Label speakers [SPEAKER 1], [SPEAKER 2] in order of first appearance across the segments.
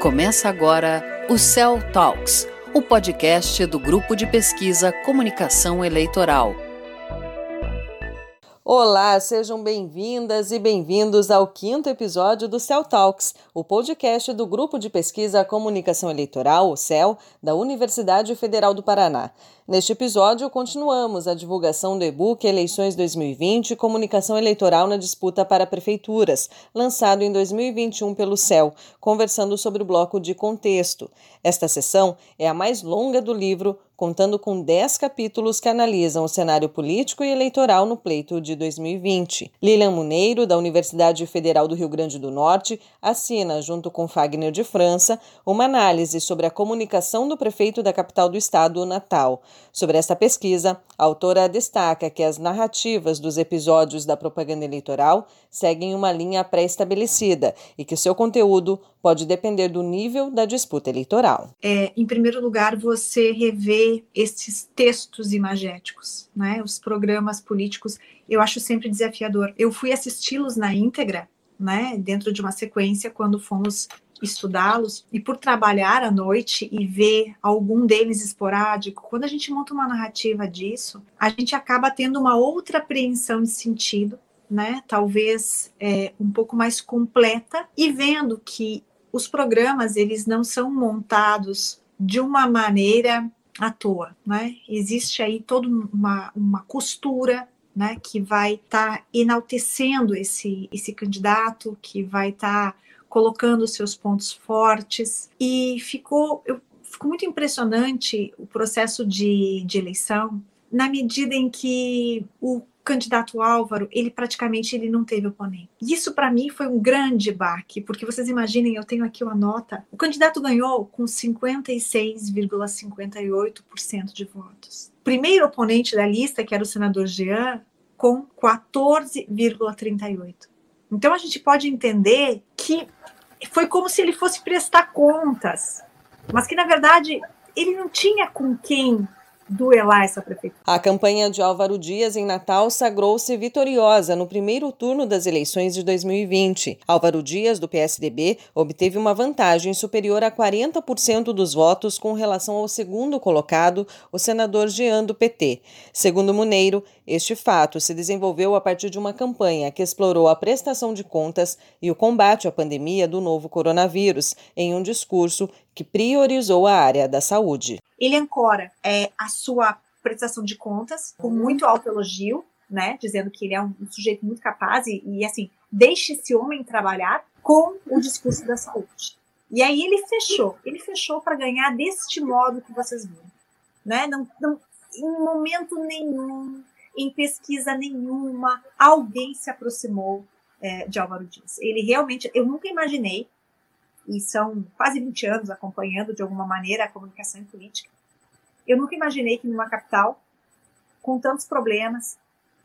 [SPEAKER 1] Começa agora o Cell Talks, o podcast do grupo de pesquisa Comunicação Eleitoral.
[SPEAKER 2] Olá, sejam bem-vindas e bem-vindos ao quinto episódio do Cell Talks, o podcast do Grupo de Pesquisa Comunicação Eleitoral, o CEL, da Universidade Federal do Paraná. Neste episódio, continuamos a divulgação do e-book Eleições 2020 Comunicação Eleitoral na Disputa para Prefeituras, lançado em 2021 pelo CEL, conversando sobre o bloco de contexto. Esta sessão é a mais longa do livro, contando com 10 capítulos que analisam o cenário político e eleitoral no pleito de 2020. Lilian Muneiro, da Universidade Federal do Rio Grande do Norte, assina, junto com Fagner de França, uma análise sobre a comunicação do prefeito da capital do estado, Natal. Sobre esta pesquisa, a autora destaca que as narrativas dos episódios da propaganda eleitoral seguem uma linha pré-estabelecida e que seu conteúdo pode depender do nível da disputa eleitoral.
[SPEAKER 3] É, em primeiro lugar, você revê esses textos imagéticos, né? Os programas políticos, eu acho sempre desafiador. Eu fui assisti-los na íntegra, né? Dentro de uma sequência quando fomos estudá-los e por trabalhar à noite e ver algum deles esporádico, quando a gente monta uma narrativa disso, a gente acaba tendo uma outra apreensão de sentido, né? Talvez é, um pouco mais completa e vendo que os programas eles não são montados de uma maneira à toa, né? Existe aí toda uma, uma costura né, que vai estar tá enaltecendo esse, esse candidato, que vai estar tá colocando seus pontos fortes. E ficou, eu, ficou muito impressionante o processo de, de eleição, na medida em que o candidato Álvaro, ele praticamente ele não teve oponente. Isso para mim foi um grande baque, porque vocês imaginem, eu tenho aqui uma nota. O candidato ganhou com 56,58% de votos. Primeiro oponente da lista, que era o senador Jean, com 14,38. Então a gente pode entender que foi como se ele fosse prestar contas, mas que na verdade ele não tinha com quem duelar essa prefeitura.
[SPEAKER 2] A campanha de Álvaro Dias em Natal sagrou-se vitoriosa no primeiro turno das eleições de 2020. Álvaro Dias, do PSDB, obteve uma vantagem superior a 40% dos votos com relação ao segundo colocado, o senador Jean do PT. Segundo Muneiro, este fato se desenvolveu a partir de uma campanha que explorou a prestação de contas e o combate à pandemia do novo coronavírus em um discurso que priorizou a área da saúde.
[SPEAKER 3] Ele ancora é, a sua prestação de contas com muito alto elogio, né, dizendo que ele é um, sujeito muito capaz e, e, assim, deixe esse homem trabalhar com o discurso da saúde. E aí ele fechou, ele fechou para ganhar deste modo que vocês viram, né? Não, não, em momento nenhum, em pesquisa nenhuma, alguém se aproximou é, de Álvaro Dias. Ele realmente, eu nunca imaginei e são quase 20 anos acompanhando de alguma maneira a comunicação e política. Eu nunca imaginei que numa capital, com tantos problemas,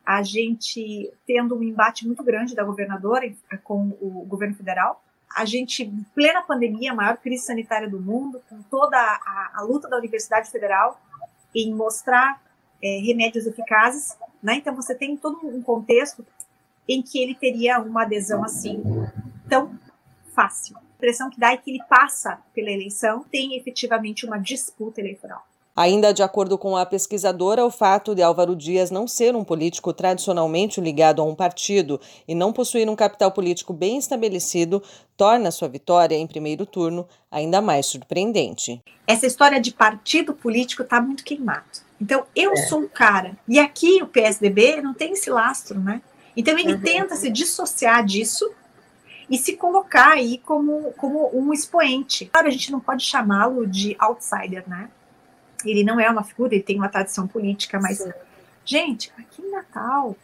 [SPEAKER 3] a gente tendo um embate muito grande da governadora com o governo federal, a gente, em plena pandemia, a maior crise sanitária do mundo, com toda a, a luta da Universidade Federal em mostrar é, remédios eficazes, né? Então você tem todo um contexto em que ele teria uma adesão assim tão fácil impressão que dá é que ele passa pela eleição, tem efetivamente uma disputa eleitoral.
[SPEAKER 2] Ainda de acordo com a pesquisadora, o fato de Álvaro Dias não ser um político tradicionalmente ligado a um partido e não possuir um capital político bem estabelecido torna sua vitória em primeiro turno ainda mais surpreendente.
[SPEAKER 3] Essa história de partido político está muito queimado. Então, eu é. sou um cara, e aqui o PSDB não tem esse lastro, né? Então, ele uhum. tenta se dissociar disso e se colocar aí como, como um expoente. Claro, a gente não pode chamá-lo de outsider, né? Ele não é uma figura, ele tem uma tradição política, mas, Sim. gente, aqui em Natal,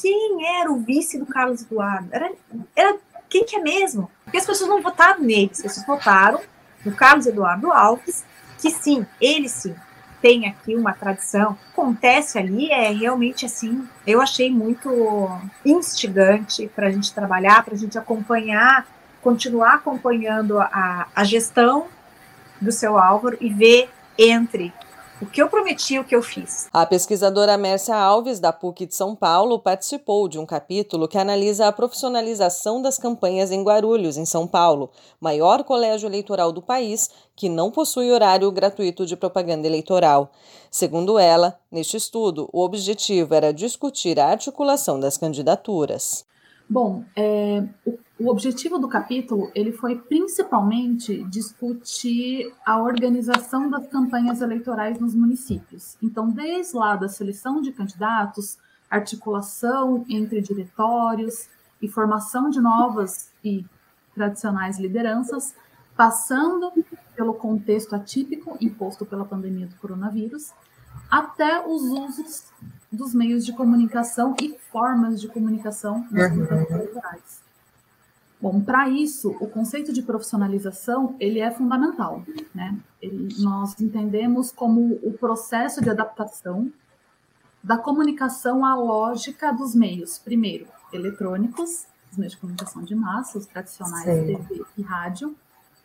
[SPEAKER 3] quem era o vice do Carlos Eduardo? Era, era quem que é mesmo? Porque as pessoas não votaram nele, as pessoas votaram no Carlos Eduardo Alves, que sim, ele sim, tem aqui uma tradição, acontece ali é realmente assim, eu achei muito instigante para a gente trabalhar, para a gente acompanhar, continuar acompanhando a, a gestão do seu Álvaro e ver entre O que eu prometi, o que eu fiz.
[SPEAKER 2] A pesquisadora Mércia Alves, da PUC de São Paulo, participou de um capítulo que analisa a profissionalização das campanhas em Guarulhos, em São Paulo, maior colégio eleitoral do país, que não possui horário gratuito de propaganda eleitoral. Segundo ela, neste estudo, o objetivo era discutir a articulação das candidaturas.
[SPEAKER 4] Bom, é, o, o, objetivo do capítulo ele foi principalmente discutir a organização das campanhas eleitorais nos municípios. Então, desde lá da seleção de candidatos, articulação entre diretórios e formação de novas e tradicionais lideranças, passando pelo contexto atípico imposto pela pandemia do coronavírus, até os usos dos meios de comunicação e formas de comunicação nas uhum. campanhas eleitorais. Bom, para isso, o conceito de profissionalização ele é fundamental, né? Ele, nós entendemos como o processo de adaptação da comunicação à lógica dos meios, primeiro, eletrônicos, os meios de comunicação de massa, os tradicionais Sim. TV e rádio,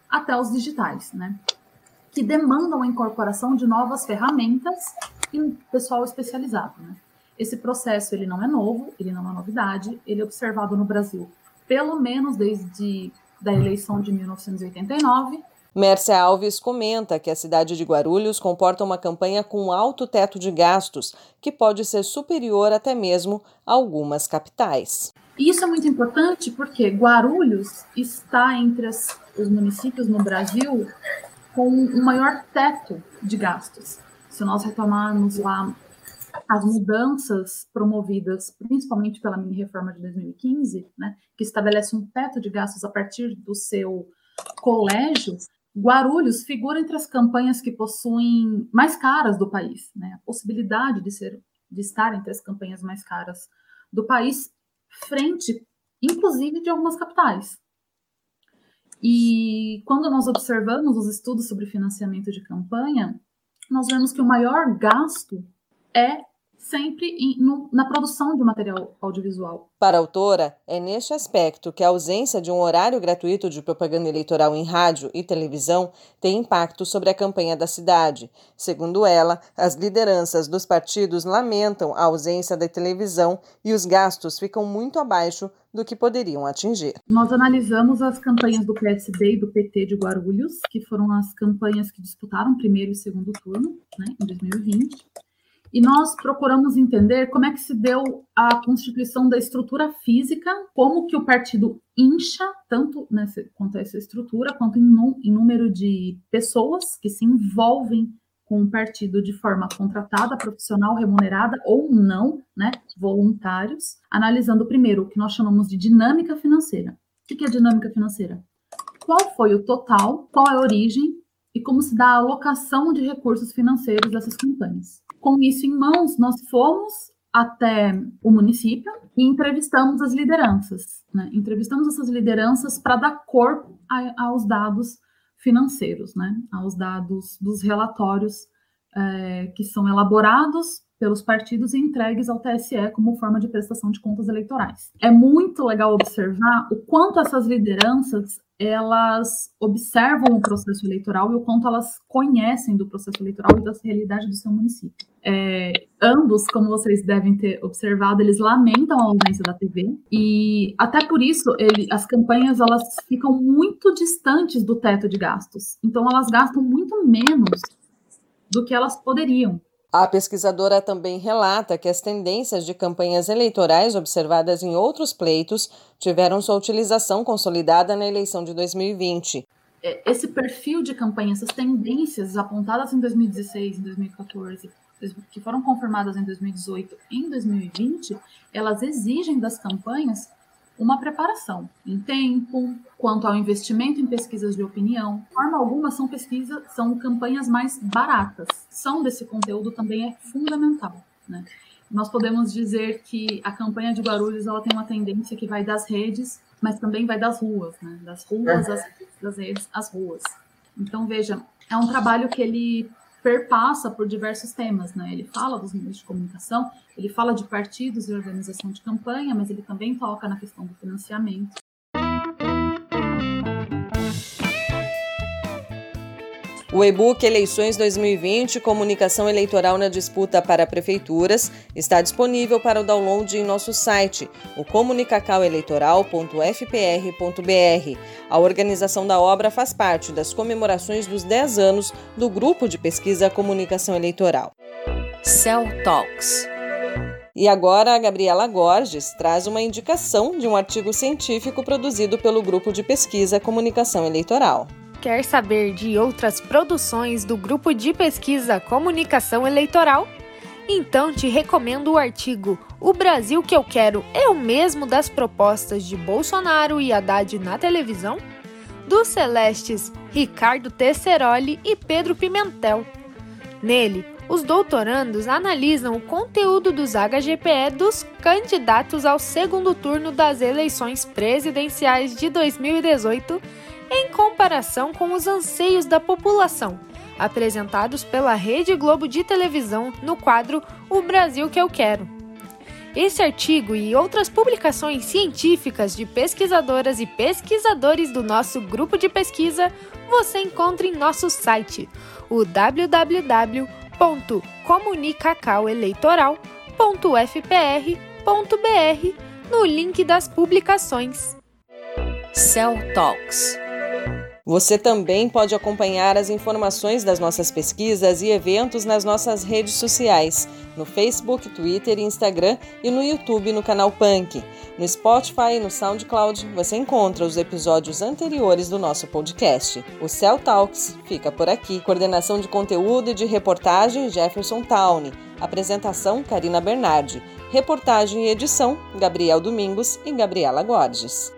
[SPEAKER 4] até os digitais, né? Que demandam a incorporação de novas ferramentas e pessoal especializado. Né? Esse processo ele não é novo, ele não é novidade, ele é observado no Brasil pelo menos desde da eleição de 1989.
[SPEAKER 2] Mércia Alves comenta que a cidade de Guarulhos comporta uma campanha com alto teto de gastos, que pode ser superior até mesmo a algumas capitais.
[SPEAKER 4] Isso é muito importante porque Guarulhos está entre as, os municípios no Brasil com o maior teto de gastos se nós retomarmos lá as mudanças promovidas principalmente pela mini reforma de 2015, né, que estabelece um teto de gastos a partir do seu colégio, Guarulhos figura entre as campanhas que possuem mais caras do país, né? A possibilidade de ser de estar entre as campanhas mais caras do país, frente inclusive de algumas capitais. E quando nós observamos os estudos sobre financiamento de campanha, nós vemos que o maior gasto é sempre em, no, na produção de material audiovisual.
[SPEAKER 2] Para a autora, é neste aspecto que a ausência de um horário gratuito de propaganda eleitoral em rádio e televisão tem impacto sobre a campanha da cidade. Segundo ela, as lideranças dos partidos lamentam a ausência da televisão e os gastos ficam muito abaixo do que poderiam atingir.
[SPEAKER 4] Nós analisamos as campanhas do PSD e do PT de Guarulhos, que foram as campanhas que disputaram primeiro e segundo turno, né, em 2020 e nós procuramos entender como é que se deu a constituição da estrutura física, como que o partido incha, tanto nessa, quanto essa estrutura, quanto em, em número de pessoas que se envolvem com o partido de forma contratada, profissional, remunerada ou não, né, voluntários, analisando primeiro o que nós chamamos de dinâmica financeira. O que é dinâmica financeira? Qual foi o total, qual é a origem e como se dá a alocação de recursos financeiros dessas campanhas. Com isso em mãos, nós fomos até o município e entrevistamos as lideranças. Né? Entrevistamos essas lideranças para dar corpo a, aos dados financeiros, né? aos dados dos relatórios é, que são elaborados pelos partidos e entregues ao TSE como forma de prestação de contas eleitorais. É muito legal observar o quanto essas lideranças elas observam o processo eleitoral e o quanto elas conhecem do processo eleitoral e da realidade do seu município. É, ambos, como vocês devem ter observado, eles lamentam a ausência da TV e até por isso ele, as campanhas elas ficam muito distantes do teto de gastos. Então elas gastam muito menos do que elas poderiam.
[SPEAKER 2] A pesquisadora também relata que as tendências de campanhas eleitorais observadas em outros pleitos tiveram sua utilização consolidada na eleição de 2020.
[SPEAKER 4] É, esse perfil de campanha, essas tendências apontadas em 2016, em 2014, que foram confirmadas em 2018 e em 2020, elas exigem das campanhas uma preparação em tempo, quanto ao investimento em pesquisas de opinião. De forma alguma, são pesquisas, são campanhas mais baratas. São desse conteúdo também é fundamental. Né? Nós podemos dizer que a campanha de Guarulhos ela tem uma tendência que vai das redes, mas também vai das ruas, né? das ruas, das, das redes, às ruas. Então, veja, é um trabalho que ele perpassa por diversos temas, né? Ele fala dos meios de comunicação, ele fala de partidos e organização de campanha, mas ele também toca na questão do financiamento.
[SPEAKER 2] O e-book Eleições 2020 Comunicação Eleitoral na Disputa para Prefeituras está disponível para o download em nosso site, o comunicacaueleitoral.fpr.br. A organização da obra faz parte das comemorações dos 10 anos do Grupo de Pesquisa Comunicação Eleitoral.
[SPEAKER 1] Cell Talks.
[SPEAKER 2] E agora a Gabriela Gorges traz uma indicação de um artigo científico produzido pelo Grupo de Pesquisa Comunicação Eleitoral.
[SPEAKER 5] Quer saber de outras produções do Grupo de Pesquisa Comunicação Eleitoral? Então te recomendo o artigo O Brasil que eu quero é o mesmo das propostas de Bolsonaro e Haddad na televisão? Dos Celestes Ricardo Tesseroli e Pedro Pimentel. Nele, os doutorandos analisam o conteúdo dos HGPE dos candidatos ao segundo turno das eleições presidenciais de 2018 em comparação com os anseios da população, apresentados pela Rede Globo de televisão no quadro O Brasil que eu quero. Esse artigo e outras publicações científicas de pesquisadoras e pesquisadores do nosso grupo de pesquisa você encontra em nosso site, o www.comunicacaueleitoral.fpr.br, no link das publicações.
[SPEAKER 1] Cell Talks
[SPEAKER 2] você também pode acompanhar as informações das nossas pesquisas e eventos nas nossas redes sociais, no Facebook, Twitter e Instagram e no YouTube no canal Punk. No Spotify e no SoundCloud você encontra os episódios anteriores do nosso podcast. O Cell Talks fica por aqui. Coordenação de conteúdo e de reportagem Jefferson Towne. Apresentação Karina Bernardi. Reportagem e edição Gabriel Domingos e Gabriela Gorges.